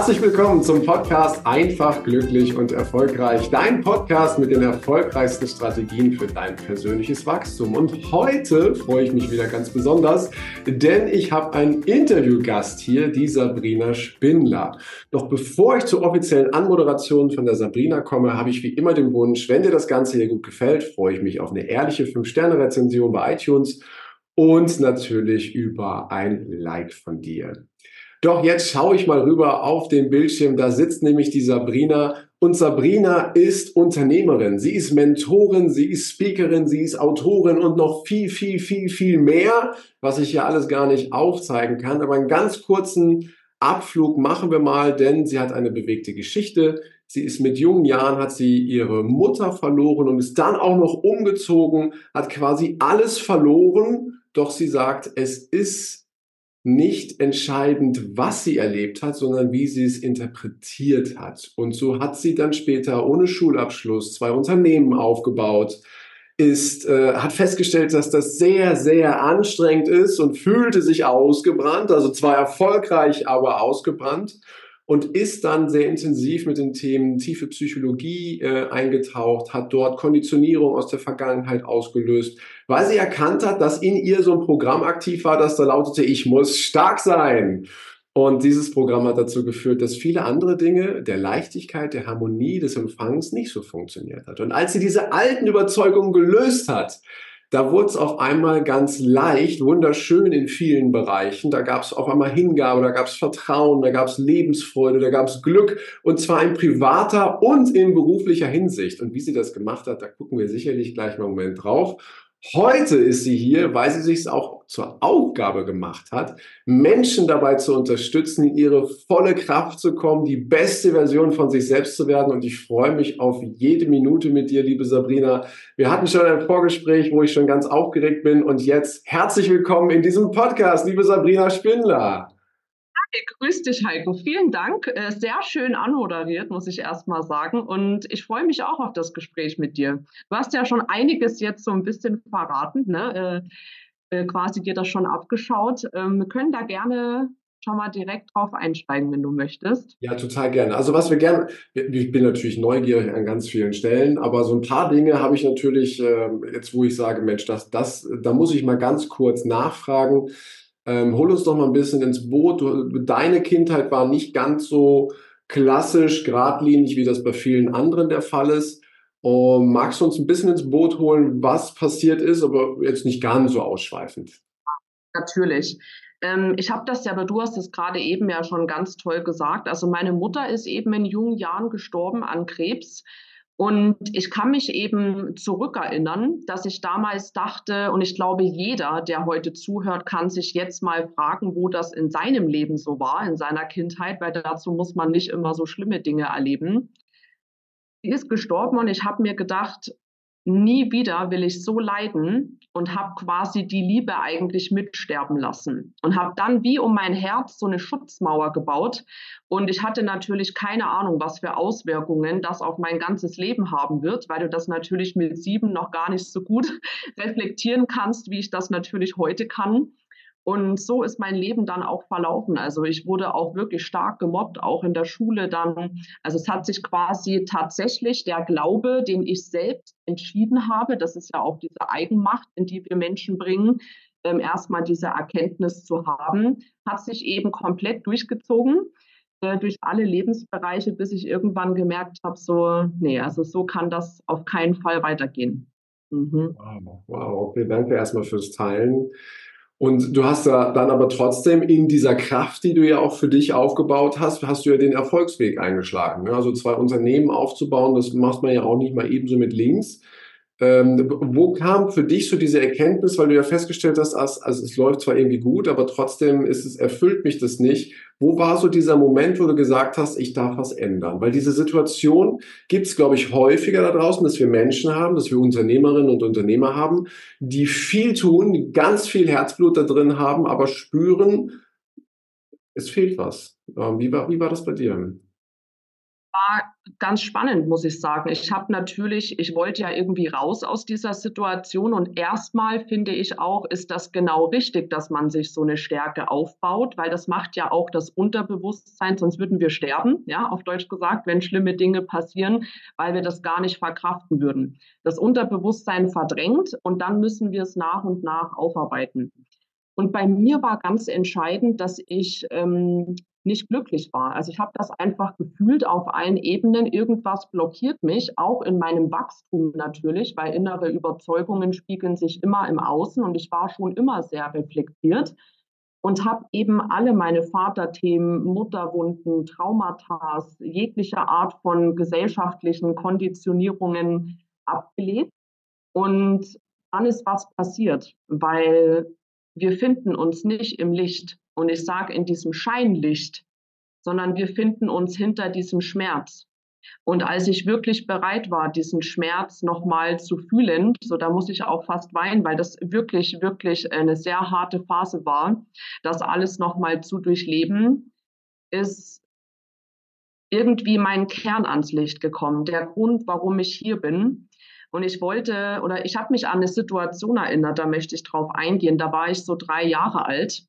Herzlich willkommen zum Podcast Einfach, glücklich und erfolgreich. Dein Podcast mit den erfolgreichsten Strategien für dein persönliches Wachstum. Und heute freue ich mich wieder ganz besonders, denn ich habe einen Interviewgast hier, die Sabrina Spindler. Doch bevor ich zur offiziellen Anmoderation von der Sabrina komme, habe ich wie immer den Wunsch, wenn dir das Ganze hier gut gefällt, freue ich mich auf eine ehrliche 5-Sterne-Rezension bei iTunes und natürlich über ein Like von dir. Doch jetzt schaue ich mal rüber auf den Bildschirm. Da sitzt nämlich die Sabrina. Und Sabrina ist Unternehmerin. Sie ist Mentorin, sie ist Speakerin, sie ist Autorin und noch viel, viel, viel, viel mehr, was ich ja alles gar nicht aufzeigen kann. Aber einen ganz kurzen Abflug machen wir mal, denn sie hat eine bewegte Geschichte. Sie ist mit jungen Jahren, hat sie ihre Mutter verloren und ist dann auch noch umgezogen, hat quasi alles verloren. Doch sie sagt, es ist nicht entscheidend, was sie erlebt hat, sondern wie sie es interpretiert hat. Und so hat sie dann später ohne Schulabschluss zwei Unternehmen aufgebaut, ist, äh, hat festgestellt, dass das sehr, sehr anstrengend ist und fühlte sich ausgebrannt, also zwar erfolgreich, aber ausgebrannt und ist dann sehr intensiv mit den Themen tiefe Psychologie äh, eingetaucht, hat dort Konditionierung aus der Vergangenheit ausgelöst, weil sie erkannt hat, dass in ihr so ein Programm aktiv war, das da lautete, ich muss stark sein. Und dieses Programm hat dazu geführt, dass viele andere Dinge der Leichtigkeit, der Harmonie, des Empfangs nicht so funktioniert hat. Und als sie diese alten Überzeugungen gelöst hat, da wurde es auf einmal ganz leicht, wunderschön in vielen Bereichen. Da gab es auf einmal Hingabe, da gab es Vertrauen, da gab es Lebensfreude, da gab es Glück und zwar in privater und in beruflicher Hinsicht. Und wie sie das gemacht hat, da gucken wir sicherlich gleich mal einen Moment drauf. Heute ist sie hier, weil sie sich auch zur Aufgabe gemacht hat, Menschen dabei zu unterstützen, in ihre volle Kraft zu kommen, die beste Version von sich selbst zu werden. Und ich freue mich auf jede Minute mit dir, liebe Sabrina. Wir hatten schon ein Vorgespräch, wo ich schon ganz aufgeregt bin. Und jetzt herzlich willkommen in diesem Podcast, liebe Sabrina Spindler. Grüß dich, Heiko. Vielen Dank. Äh, sehr schön anmoderiert, muss ich erst mal sagen. Und ich freue mich auch auf das Gespräch mit dir. Du hast ja schon einiges jetzt so ein bisschen verraten, ne? Äh, äh, quasi dir das schon abgeschaut. Ähm, wir können da gerne schon mal direkt drauf einsteigen, wenn du möchtest. Ja, total gerne. Also was wir gerne, ich bin natürlich neugierig an ganz vielen Stellen, aber so ein paar Dinge habe ich natürlich ähm, jetzt, wo ich sage, Mensch, das, das, da muss ich mal ganz kurz nachfragen. Ähm, hol uns doch mal ein bisschen ins Boot. Du, deine Kindheit war nicht ganz so klassisch, geradlinig, wie das bei vielen anderen der Fall ist. Um, magst du uns ein bisschen ins Boot holen, was passiert ist, aber jetzt nicht ganz so ausschweifend? Natürlich. Ähm, ich habe das ja, aber du hast es gerade eben ja schon ganz toll gesagt. Also meine Mutter ist eben in jungen Jahren gestorben an Krebs. Und ich kann mich eben zurückerinnern, dass ich damals dachte, und ich glaube, jeder, der heute zuhört, kann sich jetzt mal fragen, wo das in seinem Leben so war, in seiner Kindheit, weil dazu muss man nicht immer so schlimme Dinge erleben. Sie ist gestorben und ich habe mir gedacht, nie wieder will ich so leiden und habe quasi die Liebe eigentlich mitsterben lassen und habe dann wie um mein Herz so eine Schutzmauer gebaut und ich hatte natürlich keine Ahnung, was für Auswirkungen das auf mein ganzes Leben haben wird, weil du das natürlich mit sieben noch gar nicht so gut reflektieren kannst, wie ich das natürlich heute kann. Und so ist mein Leben dann auch verlaufen. Also ich wurde auch wirklich stark gemobbt, auch in der Schule dann. Also es hat sich quasi tatsächlich der Glaube, den ich selbst entschieden habe, das ist ja auch diese Eigenmacht, in die wir Menschen bringen, ähm, erstmal diese Erkenntnis zu haben, hat sich eben komplett durchgezogen äh, durch alle Lebensbereiche, bis ich irgendwann gemerkt habe, so, nee, also so kann das auf keinen Fall weitergehen. Mhm. Wow, wow, okay, danke erstmal fürs Teilen. Und du hast ja dann aber trotzdem in dieser Kraft, die du ja auch für dich aufgebaut hast, hast du ja den Erfolgsweg eingeschlagen. Ne? Also zwei Unternehmen aufzubauen, das macht man ja auch nicht mal ebenso mit links. Ähm, wo kam für dich so diese Erkenntnis, weil du ja festgestellt hast, also, also es läuft zwar irgendwie gut, aber trotzdem ist es, erfüllt mich das nicht. Wo war so dieser Moment, wo du gesagt hast, ich darf was ändern? Weil diese Situation gibt es, glaube ich, häufiger da draußen, dass wir Menschen haben, dass wir Unternehmerinnen und Unternehmer haben, die viel tun, ganz viel Herzblut da drin haben, aber spüren, es fehlt was. Ähm, wie war, wie war das bei dir? War ganz spannend, muss ich sagen. Ich habe natürlich, ich wollte ja irgendwie raus aus dieser Situation und erstmal finde ich auch, ist das genau richtig, dass man sich so eine Stärke aufbaut, weil das macht ja auch das Unterbewusstsein, sonst würden wir sterben, ja, auf Deutsch gesagt, wenn schlimme Dinge passieren, weil wir das gar nicht verkraften würden. Das Unterbewusstsein verdrängt und dann müssen wir es nach und nach aufarbeiten. Und bei mir war ganz entscheidend, dass ich ähm, nicht glücklich war. Also ich habe das einfach gefühlt auf allen Ebenen. Irgendwas blockiert mich, auch in meinem Wachstum natürlich, weil innere Überzeugungen spiegeln sich immer im Außen und ich war schon immer sehr reflektiert und habe eben alle meine Vaterthemen, Mutterwunden, Traumata, jegliche Art von gesellschaftlichen Konditionierungen abgelegt. Und dann ist was passiert, weil wir finden uns nicht im Licht. Und ich sage in diesem Scheinlicht, sondern wir finden uns hinter diesem Schmerz. Und als ich wirklich bereit war, diesen Schmerz nochmal zu fühlen, so da muss ich auch fast weinen, weil das wirklich, wirklich eine sehr harte Phase war, das alles nochmal zu durchleben, ist irgendwie mein Kern ans Licht gekommen. Der Grund, warum ich hier bin. Und ich wollte, oder ich habe mich an eine Situation erinnert, da möchte ich drauf eingehen. Da war ich so drei Jahre alt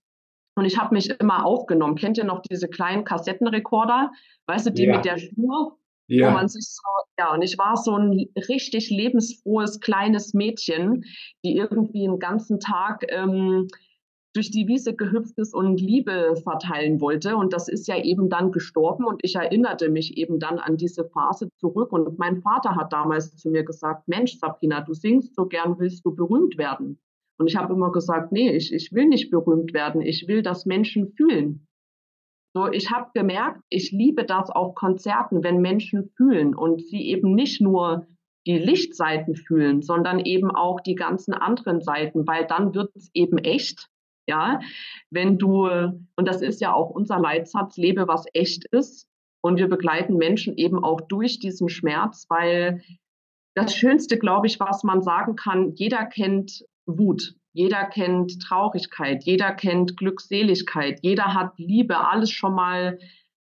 und ich habe mich immer aufgenommen. Kennt ihr noch diese kleinen Kassettenrekorder? Weißt du, die ja. mit der Schnur? Ja. Wo man sich so, ja, und ich war so ein richtig lebensfrohes kleines Mädchen, die irgendwie den ganzen Tag ähm, durch die Wiese gehüpft ist und Liebe verteilen wollte. Und das ist ja eben dann gestorben. Und ich erinnerte mich eben dann an diese Phase zurück. Und mein Vater hat damals zu mir gesagt, Mensch, Sabrina, du singst so gern, willst du berühmt werden? Und ich habe immer gesagt, nee, ich, ich will nicht berühmt werden. Ich will, dass Menschen fühlen. So, ich habe gemerkt, ich liebe das auf Konzerten, wenn Menschen fühlen und sie eben nicht nur die Lichtseiten fühlen, sondern eben auch die ganzen anderen Seiten, weil dann wird es eben echt. Ja, wenn du, und das ist ja auch unser Leitsatz, lebe, was echt ist. Und wir begleiten Menschen eben auch durch diesen Schmerz, weil das Schönste, glaube ich, was man sagen kann, jeder kennt Wut. Jeder kennt Traurigkeit, jeder kennt Glückseligkeit, jeder hat Liebe, alles schon mal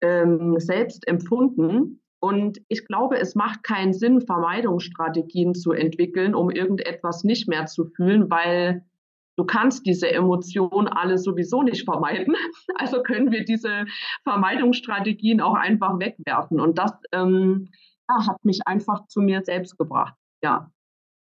ähm, selbst empfunden. Und ich glaube, es macht keinen Sinn, Vermeidungsstrategien zu entwickeln, um irgendetwas nicht mehr zu fühlen, weil du kannst diese Emotionen alle sowieso nicht vermeiden. Also können wir diese Vermeidungsstrategien auch einfach wegwerfen. Und das ähm, ja, hat mich einfach zu mir selbst gebracht. Ja.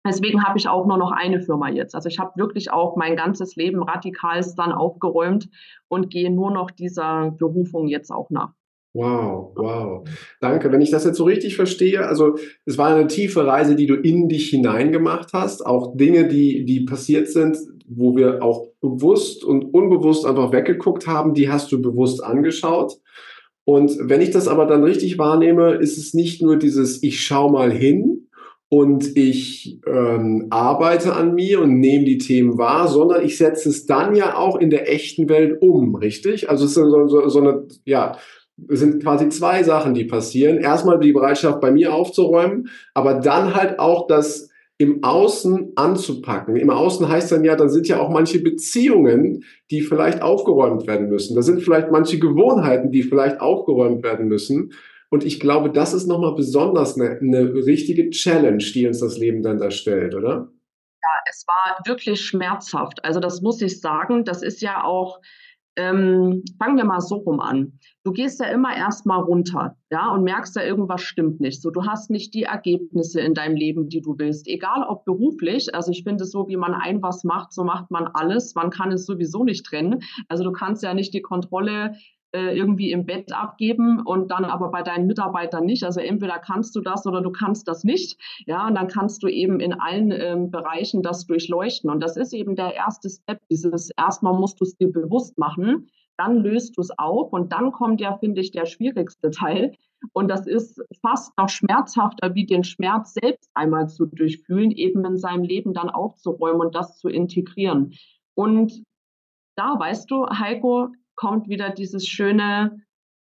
Deswegen habe ich auch nur noch eine Firma jetzt. Also ich habe wirklich auch mein ganzes Leben radikal dann aufgeräumt und gehe nur noch dieser Berufung jetzt auch nach. Wow, wow. Danke. Wenn ich das jetzt so richtig verstehe, also es war eine tiefe Reise, die du in dich hineingemacht hast, auch Dinge, die, die passiert sind, wo wir auch bewusst und unbewusst einfach weggeguckt haben, die hast du bewusst angeschaut. Und wenn ich das aber dann richtig wahrnehme, ist es nicht nur dieses, ich schau mal hin, und ich ähm, arbeite an mir und nehme die Themen wahr, sondern ich setze es dann ja auch in der echten Welt um, richtig? Also es ist so, so, so eine, ja, es sind quasi zwei Sachen, die passieren. Erstmal die Bereitschaft bei mir aufzuräumen, aber dann halt auch das im Außen anzupacken. Im Außen heißt dann ja, dann sind ja auch manche Beziehungen, die vielleicht aufgeräumt werden müssen. Da sind vielleicht manche Gewohnheiten, die vielleicht aufgeräumt werden müssen. Und ich glaube, das ist nochmal besonders eine, eine richtige Challenge, die uns das Leben dann da stellt, oder? Ja, es war wirklich schmerzhaft. Also das muss ich sagen. Das ist ja auch, ähm, fangen wir mal so rum an. Du gehst ja immer erstmal runter, ja, und merkst ja, irgendwas stimmt nicht. So, du hast nicht die Ergebnisse in deinem Leben, die du willst. Egal ob beruflich, also ich finde so, wie man ein was macht, so macht man alles. Man kann es sowieso nicht trennen. Also du kannst ja nicht die Kontrolle äh, irgendwie im Bett abgeben und dann aber bei deinen Mitarbeitern nicht. Also entweder kannst du das oder du kannst das nicht. Ja, und dann kannst du eben in allen ähm, Bereichen das durchleuchten. Und das ist eben der erste Step. Dieses erstmal musst du es dir bewusst machen, dann löst du es auf und dann kommt ja, finde ich, der schwierigste Teil. Und das ist fast noch schmerzhafter, wie den Schmerz selbst einmal zu durchfühlen, eben in seinem Leben dann aufzuräumen und das zu integrieren. Und da, weißt du, Heiko, kommt wieder dieses schöne,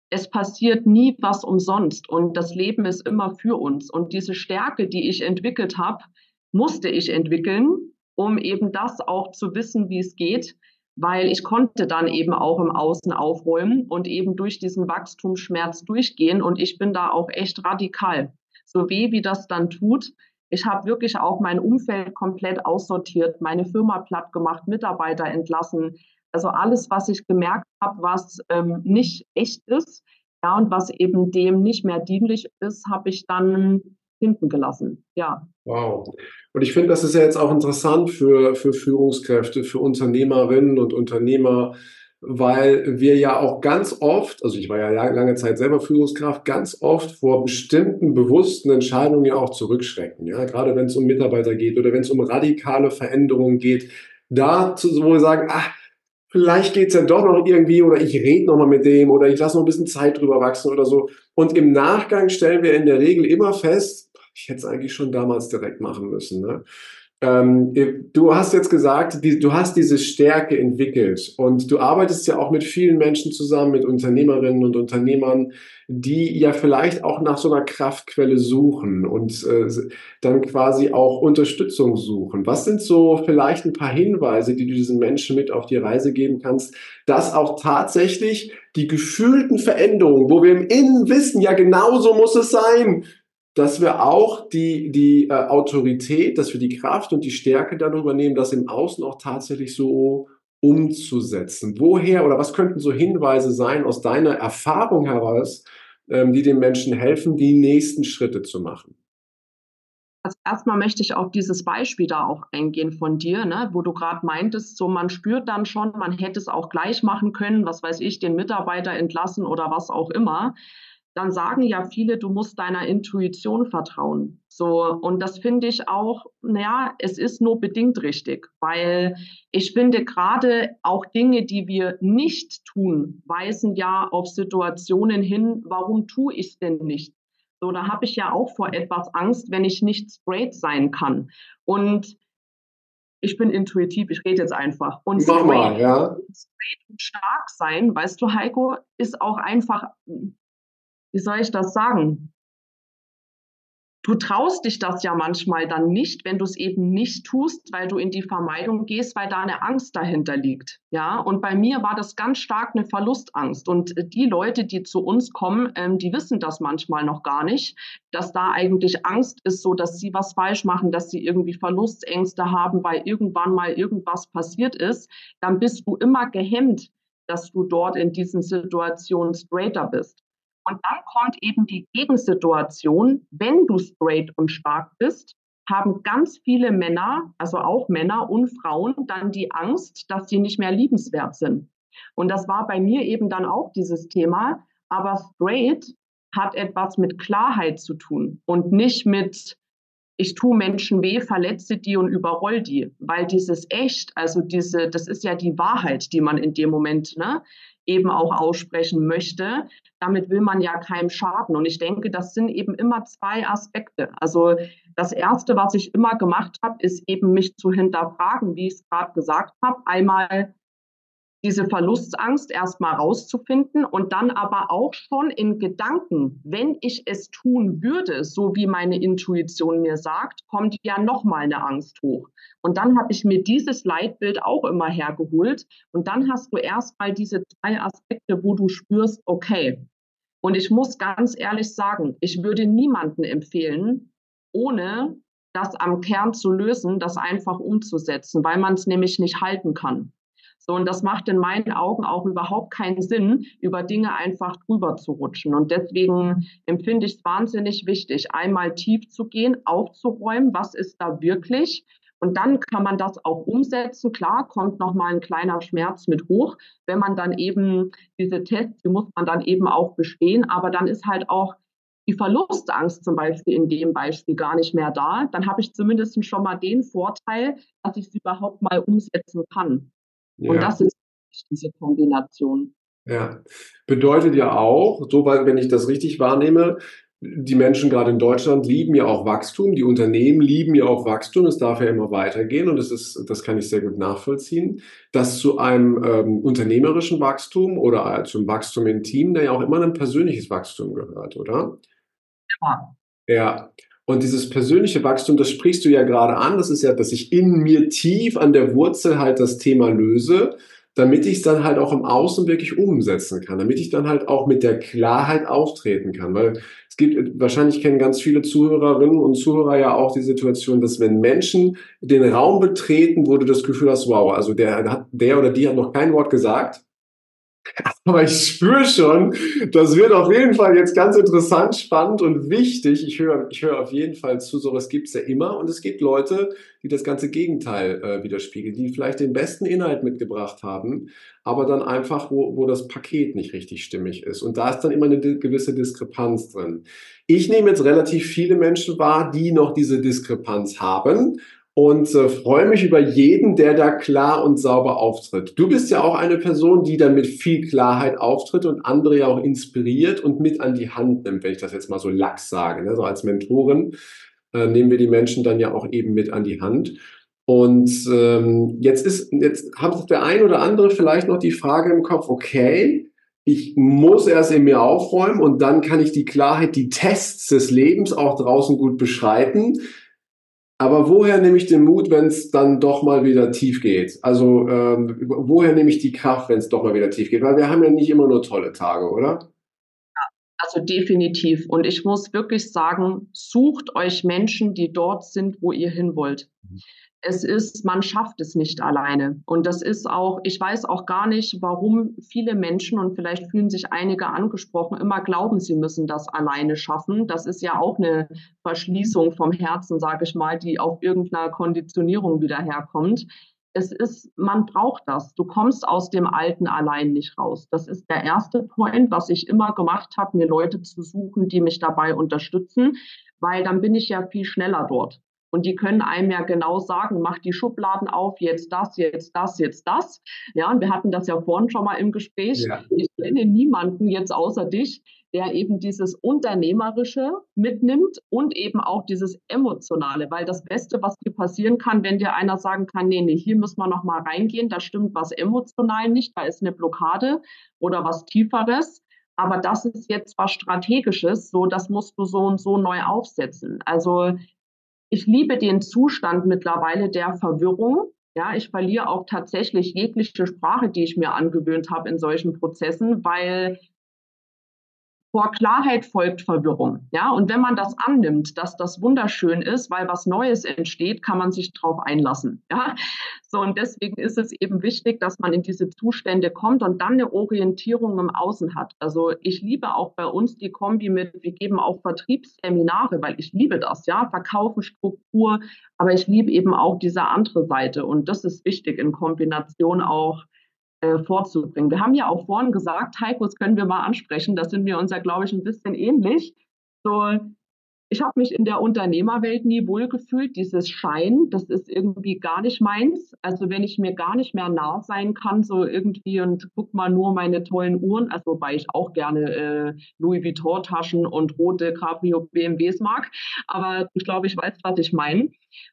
es passiert nie was umsonst und das Leben ist immer für uns. Und diese Stärke, die ich entwickelt habe, musste ich entwickeln, um eben das auch zu wissen, wie es geht. weil ich konnte dann eben auch im Außen aufräumen und eben durch diesen Wachstumsschmerz durchgehen und ich bin da auch echt radikal. So weh wie das dann tut, ich habe wirklich auch mein Umfeld komplett aussortiert, meine Firma platt gemacht, Mitarbeiter entlassen. Also alles, was ich gemerkt habe, was ähm, nicht echt ist, ja, und was eben dem nicht mehr dienlich ist, habe ich dann hinten gelassen. Ja. Wow. Und ich finde, das ist ja jetzt auch interessant für, für Führungskräfte, für Unternehmerinnen und Unternehmer, weil wir ja auch ganz oft, also ich war ja lange Zeit selber Führungskraft, ganz oft vor bestimmten bewussten Entscheidungen ja auch zurückschrecken. Ja, gerade wenn es um Mitarbeiter geht oder wenn es um radikale Veränderungen geht, da zu sagen, ach, vielleicht geht's ja doch noch irgendwie oder ich rede noch mal mit dem oder ich lasse noch ein bisschen Zeit drüber wachsen oder so. Und im Nachgang stellen wir in der Regel immer fest, ich hätte es eigentlich schon damals direkt machen müssen. Ne? Ähm, du hast jetzt gesagt, die, du hast diese Stärke entwickelt und du arbeitest ja auch mit vielen Menschen zusammen, mit Unternehmerinnen und Unternehmern, die ja vielleicht auch nach so einer Kraftquelle suchen und äh, dann quasi auch Unterstützung suchen. Was sind so vielleicht ein paar Hinweise, die du diesen Menschen mit auf die Reise geben kannst, dass auch tatsächlich die gefühlten Veränderungen, wo wir im Innen wissen, ja genau so muss es sein, dass wir auch die, die äh, Autorität, dass wir die Kraft und die Stärke dann übernehmen, das im Außen auch tatsächlich so umzusetzen. Woher oder was könnten so Hinweise sein aus deiner Erfahrung heraus, ähm, die den Menschen helfen, die nächsten Schritte zu machen? Also erstmal möchte ich auf dieses Beispiel da auch eingehen von dir, ne, wo du gerade meintest, so man spürt dann schon, man hätte es auch gleich machen können, was weiß ich, den Mitarbeiter entlassen oder was auch immer dann sagen ja viele, du musst deiner Intuition vertrauen. So, und das finde ich auch, naja, es ist nur bedingt richtig, weil ich finde gerade auch Dinge, die wir nicht tun, weisen ja auf Situationen hin, warum tue ich es denn nicht? So, da habe ich ja auch vor etwas Angst, wenn ich nicht straight sein kann. Und ich bin intuitiv, ich rede jetzt einfach. Und straight, mal, ja. straight und stark sein, weißt du, Heiko, ist auch einfach wie soll ich das sagen? Du traust dich das ja manchmal dann nicht, wenn du es eben nicht tust, weil du in die Vermeidung gehst, weil da eine Angst dahinter liegt. Ja, und bei mir war das ganz stark eine Verlustangst. Und äh, die Leute, die zu uns kommen, ähm, die wissen das manchmal noch gar nicht, dass da eigentlich Angst ist, so dass sie was falsch machen, dass sie irgendwie Verlustängste haben, weil irgendwann mal irgendwas passiert ist. Dann bist du immer gehemmt, dass du dort in diesen Situationen straighter bist. Und dann kommt eben die Gegensituation, wenn du straight und stark bist, haben ganz viele Männer, also auch Männer und Frauen, dann die Angst, dass sie nicht mehr liebenswert sind. Und das war bei mir eben dann auch dieses Thema. Aber straight hat etwas mit Klarheit zu tun und nicht mit, ich tue Menschen weh, verletze die und überroll die. Weil dieses echt, also diese, das ist ja die Wahrheit, die man in dem Moment ne, eben auch aussprechen möchte. Damit will man ja keinem schaden. Und ich denke, das sind eben immer zwei Aspekte. Also das Erste, was ich immer gemacht habe, ist eben mich zu hinterfragen, wie ich es gerade gesagt habe. Einmal diese Verlustangst erstmal rauszufinden und dann aber auch schon in Gedanken, wenn ich es tun würde, so wie meine Intuition mir sagt, kommt ja nochmal eine Angst hoch. Und dann habe ich mir dieses Leitbild auch immer hergeholt und dann hast du erstmal diese zwei Aspekte, wo du spürst, okay. Und ich muss ganz ehrlich sagen, ich würde niemanden empfehlen, ohne das am Kern zu lösen, das einfach umzusetzen, weil man es nämlich nicht halten kann. So, und das macht in meinen Augen auch überhaupt keinen Sinn, über Dinge einfach drüber zu rutschen. Und deswegen empfinde ich es wahnsinnig wichtig, einmal tief zu gehen, aufzuräumen, was ist da wirklich. Und dann kann man das auch umsetzen. Klar, kommt nochmal ein kleiner Schmerz mit hoch, wenn man dann eben diese Tests, die muss man dann eben auch bestehen. Aber dann ist halt auch die Verlustangst zum Beispiel in dem Beispiel gar nicht mehr da. Dann habe ich zumindest schon mal den Vorteil, dass ich es überhaupt mal umsetzen kann. Ja. Und das ist diese Kombination. Ja, bedeutet ja auch, so wenn ich das richtig wahrnehme, die Menschen gerade in Deutschland lieben ja auch Wachstum, die Unternehmen lieben ja auch Wachstum, es darf ja immer weitergehen und das ist, das kann ich sehr gut nachvollziehen, dass zu einem ähm, unternehmerischen Wachstum oder zum Wachstum im Team da ja auch immer ein persönliches Wachstum gehört, oder? Ja. Ja. Und dieses persönliche Wachstum, das sprichst du ja gerade an. Das ist ja, dass ich in mir tief an der Wurzel halt das Thema löse. damit ich es dann halt auch im Außen wirklich umsetzen kann, damit ich dann halt auch mit der Klarheit auftreten kann. Weil es gibt, wahrscheinlich kennen ganz viele Zuhörerinnen und Zuhörer ja auch die Situation, dass wenn Menschen den Raum betreten, wo du das Gefühl hast, wow, also der der oder die hat noch kein Wort gesagt, aber ich spüre schon, das wird auf jeden Fall jetzt ganz interessant, spannend und wichtig. Ich höre, ich höre auf jeden Fall zu, sowas gibt es ja immer. Und es gibt Leute, die das ganze Gegenteil äh, widerspiegeln, die vielleicht den besten Inhalt mitgebracht haben, aber dann einfach, wo, wo das Paket nicht richtig stimmig ist. Und da ist dann immer eine gewisse Diskrepanz drin. Ich nehme jetzt relativ viele Menschen wahr, die noch diese Diskrepanz haben und äh, freue mich über jeden, der da klar und sauber auftritt. Du bist ja auch eine Person, die dann mit viel Klarheit auftritt und andere ja auch inspiriert und mit an die Hand nimmt, wenn ich das jetzt mal so lax sage. Ne? So als Mentorin äh, nehmen wir die Menschen dann ja auch eben mit an die Hand. Und ähm, jetzt ist, jetzt hat der ein oder andere vielleicht noch die Frage im Kopf, okay, ich muss erst in mir aufräumen und dann kann ich die Klarheit, die Tests des Lebens auch draußen gut beschreiten. Aber woher nehme ich den Mut, wenn es dann doch mal wieder tief geht? Also ähm, woher nehme ich die Kraft, wenn es doch mal wieder tief geht? Weil wir haben ja nicht immer nur tolle Tage, oder? Also definitiv. Und ich muss wirklich sagen, sucht euch Menschen, die dort sind, wo ihr hin wollt. Mhm es ist, man schafft es nicht alleine. Und das ist auch, ich weiß auch gar nicht, warum viele Menschen, und vielleicht fühlen sich einige angesprochen, immer glauben, sie müssen das alleine schaffen. Das ist ja auch eine Verschließung vom Herzen, sage ich mal, die auf irgendeiner Konditionierung wieder herkommt. Es ist, man braucht das. Du kommst aus dem Alten allein nicht raus. Das ist der erste Point, was ich immer gemacht habe, mir Leute zu suchen, die mich dabei unterstützen, weil dann bin ich ja viel schneller dort. Und die können einem ja genau sagen, mach die Schubladen auf, jetzt das, jetzt das, jetzt das. Ja, und wir hatten das ja vorhin schon mal im Gespräch. Ja. Ich kenne niemanden jetzt außer dich, der eben dieses Unternehmerische mitnimmt und eben auch dieses Emotionale, weil das Beste, was dir passieren kann, wenn dir einer sagen kann, nee, nee, hier müssen wir noch mal reingehen, da stimmt was emotional nicht, da ist eine Blockade oder was Tieferes. Aber das ist jetzt was Strategisches, so das musst du so und so neu aufsetzen. Also ich liebe den Zustand mittlerweile der Verwirrung. Ja, ich verliere auch tatsächlich jegliche Sprache, die ich mir angewöhnt habe in solchen Prozessen, weil vor Klarheit folgt Verwirrung. Ja, und wenn man das annimmt, dass das wunderschön ist, weil was Neues entsteht, kann man sich darauf einlassen. Ja, so und deswegen ist es eben wichtig, dass man in diese Zustände kommt und dann eine Orientierung im Außen hat. Also ich liebe auch bei uns die Kombi mit, wir geben auch Vertriebsseminare, weil ich liebe das, ja, Verkaufen, Struktur, aber ich liebe eben auch diese andere Seite und das ist wichtig in Kombination auch äh, vorzubringen. Wir haben ja auch vorhin gesagt, Heiko, das können wir mal ansprechen, da sind wir uns ja, glaube ich, ein bisschen ähnlich. So, ich habe mich in der Unternehmerwelt nie wohlgefühlt. Dieses Schein, das ist irgendwie gar nicht meins. Also wenn ich mir gar nicht mehr nah sein kann, so irgendwie und guck mal nur meine tollen Uhren, also wobei ich auch gerne äh, Louis Vuitton Taschen und rote Cabrio BMWs mag, aber ich glaube, ich weiß, was ich meine.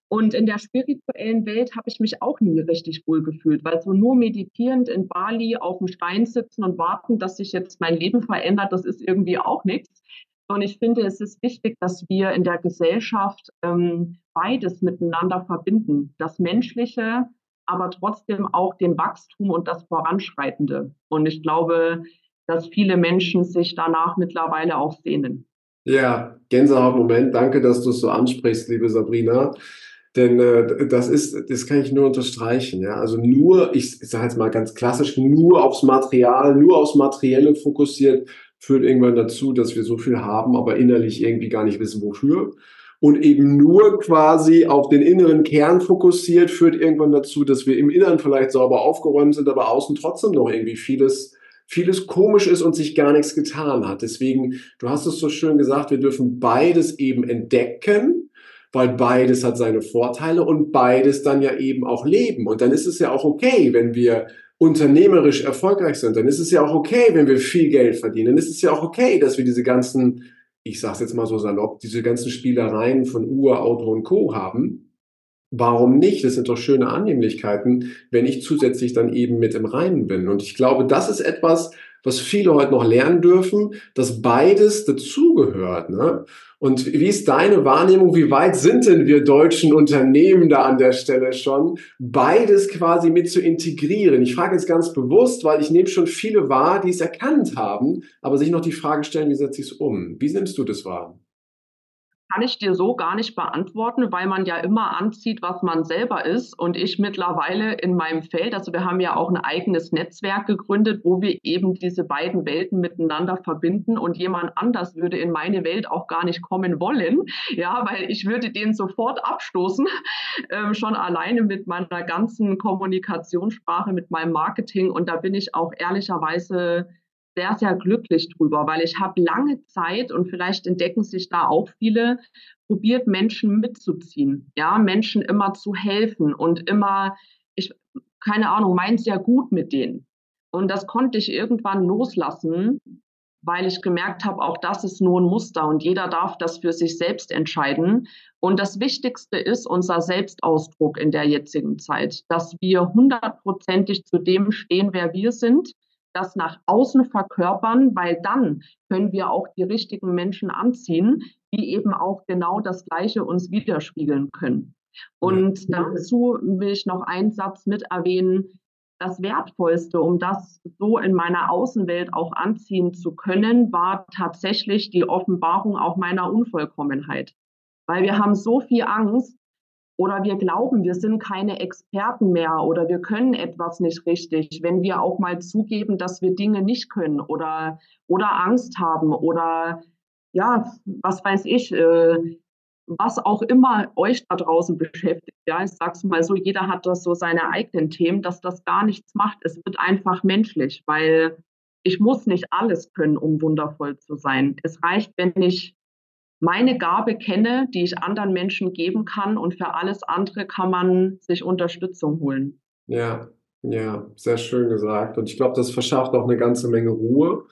Und in der spirituellen Welt habe ich mich auch nie richtig wohlgefühlt, weil so nur meditierend in Bali auf dem Stein sitzen und warten, dass sich jetzt mein Leben verändert, das ist irgendwie auch nichts. Und ich finde, es ist wichtig, dass wir in der Gesellschaft ähm, beides miteinander verbinden. Das Menschliche, aber trotzdem auch den Wachstum und das Voranschreitende. Und ich glaube, dass viele Menschen sich danach mittlerweile auch sehnen. Ja, Gänsehaut-Moment. Danke, dass du es so ansprichst, liebe Sabrina. Denn äh, das ist, das kann ich nur unterstreichen. Ja? Also nur, ich, ich sage jetzt mal ganz klassisch, nur aufs Material, nur aufs Materielle fokussiert, führt irgendwann dazu, dass wir so viel haben, aber innerlich irgendwie gar nicht wissen, wofür. Und eben nur quasi auf den inneren Kern fokussiert, führt irgendwann dazu, dass wir im Inneren vielleicht sauber aufgeräumt sind, aber außen trotzdem noch irgendwie vieles, vieles komisch ist und sich gar nichts getan hat. Deswegen, du hast es so schön gesagt, wir dürfen beides eben entdecken, weil beides hat seine Vorteile und beides dann ja eben auch leben. Und dann ist es ja auch okay, wenn wir unternehmerisch erfolgreich sind, dann ist es ja auch okay, wenn wir viel Geld verdienen. Dann ist es ja auch okay, dass wir diese ganzen, ich sage es jetzt mal so salopp, diese ganzen Spielereien von Uhr, Auto und Co. haben. Warum nicht? Das sind doch schöne Annehmlichkeiten, wenn ich zusätzlich dann eben mit im Reinen bin. Und ich glaube, das ist etwas, was viele heute noch lernen dürfen, dass beides dazugehört. Ne? Und wie ist deine Wahrnehmung? Wie weit sind denn wir deutschen Unternehmen da an der Stelle schon, beides quasi mit zu integrieren? Ich frage jetzt ganz bewusst, weil ich nehme schon viele wahr, die es erkannt haben, aber sich noch die Frage stellen, wie setze ich es um? Wie nimmst du das wahr? Kann ich dir so gar nicht beantworten, weil man ja immer anzieht, was man selber ist. Und ich mittlerweile in meinem Feld, also wir haben ja auch ein eigenes Netzwerk gegründet, wo wir eben diese beiden Welten miteinander verbinden. Und jemand anders würde in meine Welt auch gar nicht kommen wollen, ja, weil ich würde den sofort abstoßen, äh, schon alleine mit meiner ganzen Kommunikationssprache, mit meinem Marketing. Und da bin ich auch ehrlicherweise sehr, sehr glücklich drüber, weil ich habe lange Zeit und vielleicht entdecken sich da auch viele, probiert Menschen mitzuziehen, ja, Menschen immer zu helfen und immer, ich, keine Ahnung, meint ja gut mit denen. Und das konnte ich irgendwann loslassen, weil ich gemerkt habe, auch das ist nur ein Muster und jeder darf das für sich selbst entscheiden. Und das Wichtigste ist unser Selbstausdruck in der jetzigen Zeit, dass wir hundertprozentig zu dem stehen, wer wir sind das nach außen verkörpern, weil dann können wir auch die richtigen Menschen anziehen, die eben auch genau das Gleiche uns widerspiegeln können. Und dazu will ich noch einen Satz mit erwähnen. Das Wertvollste, um das so in meiner Außenwelt auch anziehen zu können, war tatsächlich die Offenbarung auch meiner Unvollkommenheit. Weil wir haben so viel Angst, oder wir glauben, wir sind keine Experten mehr oder wir können etwas nicht richtig, wenn wir auch mal zugeben, dass wir Dinge nicht können oder, oder Angst haben oder ja, was weiß ich, äh, was auch immer euch da draußen beschäftigt. Ja, ich sag's mal so, jeder hat das so seine eigenen Themen, dass das gar nichts macht. Es wird einfach menschlich, weil ich muss nicht alles können, um wundervoll zu sein. Es reicht, wenn ich meine Gabe kenne, die ich anderen Menschen geben kann und für alles andere kann man sich Unterstützung holen. Ja, ja, sehr schön gesagt. Und ich glaube, das verschafft auch eine ganze Menge Ruhe,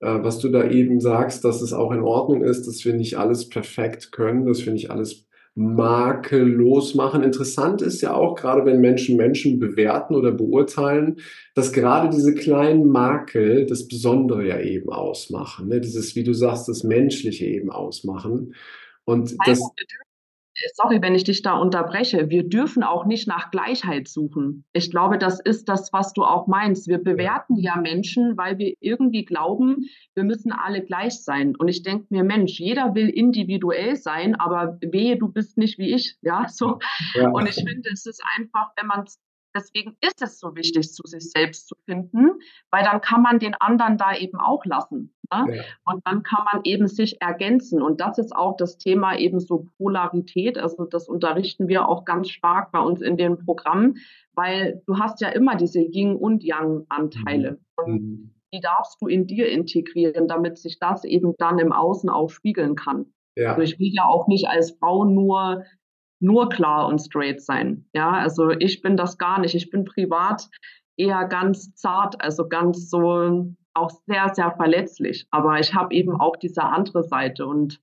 äh, was du da eben sagst, dass es auch in Ordnung ist, dass wir nicht alles perfekt können, dass wir nicht alles makellos machen. Interessant ist ja auch, gerade wenn Menschen Menschen bewerten oder beurteilen, dass gerade diese kleinen Makel das Besondere ja eben ausmachen. Ne? Dieses, wie du sagst, das Menschliche eben ausmachen. Und das, sorry, wenn ich dich da unterbreche, wir dürfen auch nicht nach Gleichheit suchen. Ich glaube, das ist das, was du auch meinst. Wir bewerten ja Menschen, weil wir irgendwie glauben, wir müssen alle gleich sein. Und ich denke mir, Mensch, jeder will individuell sein, aber wehe, du bist nicht wie ich. Ja, so. Ja. Und ich finde, es ist einfach, wenn man Deswegen ist es so wichtig, zu sich selbst zu finden, weil dann kann man den anderen da eben auch lassen. Ne? Ja. Und dann kann man eben sich ergänzen. Und das ist auch das Thema eben so Polarität. Also das unterrichten wir auch ganz stark bei uns in den Programmen, weil du hast ja immer diese Yin- und Yang-Anteile. Mhm. Und mhm. die darfst du in dir integrieren, damit sich das eben dann im Außen auch spiegeln kann. Ja. Also ich will ja auch nicht als Frau nur nur klar und straight sein. Ja, also ich bin das gar nicht. Ich bin privat eher ganz zart, also ganz so auch sehr, sehr verletzlich. Aber ich habe eben auch diese andere Seite und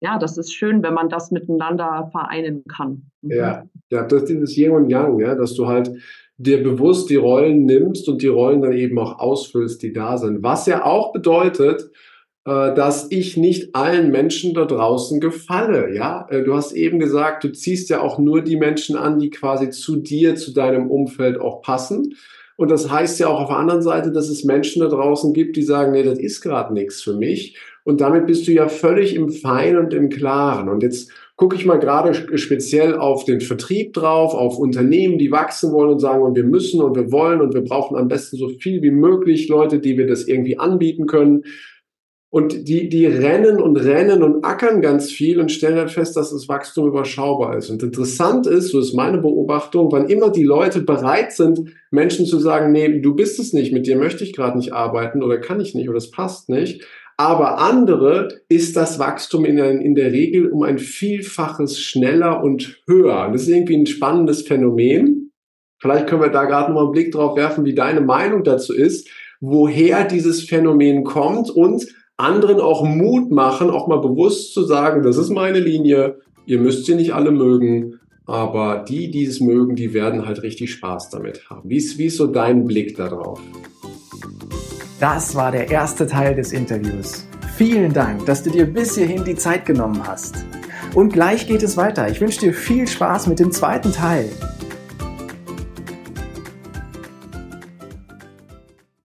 ja, das ist schön, wenn man das miteinander vereinen kann. Mhm. Ja, ja, das ist dieses Yin und Yang, ja, dass du halt dir bewusst die Rollen nimmst und die Rollen dann eben auch ausfüllst, die da sind. Was ja auch bedeutet, äh, dass ich nicht allen Menschen da draußen gefalle. Ja, äh, du hast eben gesagt, du ziehst ja auch nur die Menschen an, die quasi zu dir, zu deinem Umfeld auch passen. Und das heißt ja auch auf der anderen Seite, dass es Menschen da draußen gibt, die sagen, nee, das ist gerade nichts für mich. Und damit bist du ja völlig im Fein und im Klaren. Und jetzt gucke ich mal gerade speziell auf den Vertrieb drauf, auf Unternehmen, die wachsen wollen und sagen, und wir müssen und wir wollen und wir brauchen am besten so viel wie möglich Leute, die wir das irgendwie anbieten können. Und die, die rennen und rennen und ackern ganz viel und stellen dann fest, dass das Wachstum überschaubar ist. Und interessant ist, so ist meine Beobachtung, wann immer die Leute bereit sind, Menschen zu sagen, nee, du bist es nicht, mit dir möchte ich gerade nicht arbeiten oder kann ich nicht oder es passt nicht. Aber andere ist das Wachstum in, in der Regel um ein Vielfaches schneller und höher. Das ist irgendwie ein spannendes Phänomen. Vielleicht können wir da gerade mal einen Blick drauf werfen, wie deine Meinung dazu ist, woher dieses Phänomen kommt und anderen auch Mut machen, auch mal bewusst zu sagen, das ist meine Linie, ihr müsst sie nicht alle mögen, aber die, die es mögen, die werden halt richtig Spaß damit haben. Wie ist, wie ist so dein Blick darauf? Das war der erste Teil des Interviews. Vielen Dank, dass du dir bis hierhin die Zeit genommen hast. Und gleich geht es weiter. Ich wünsche dir viel Spaß mit dem zweiten Teil.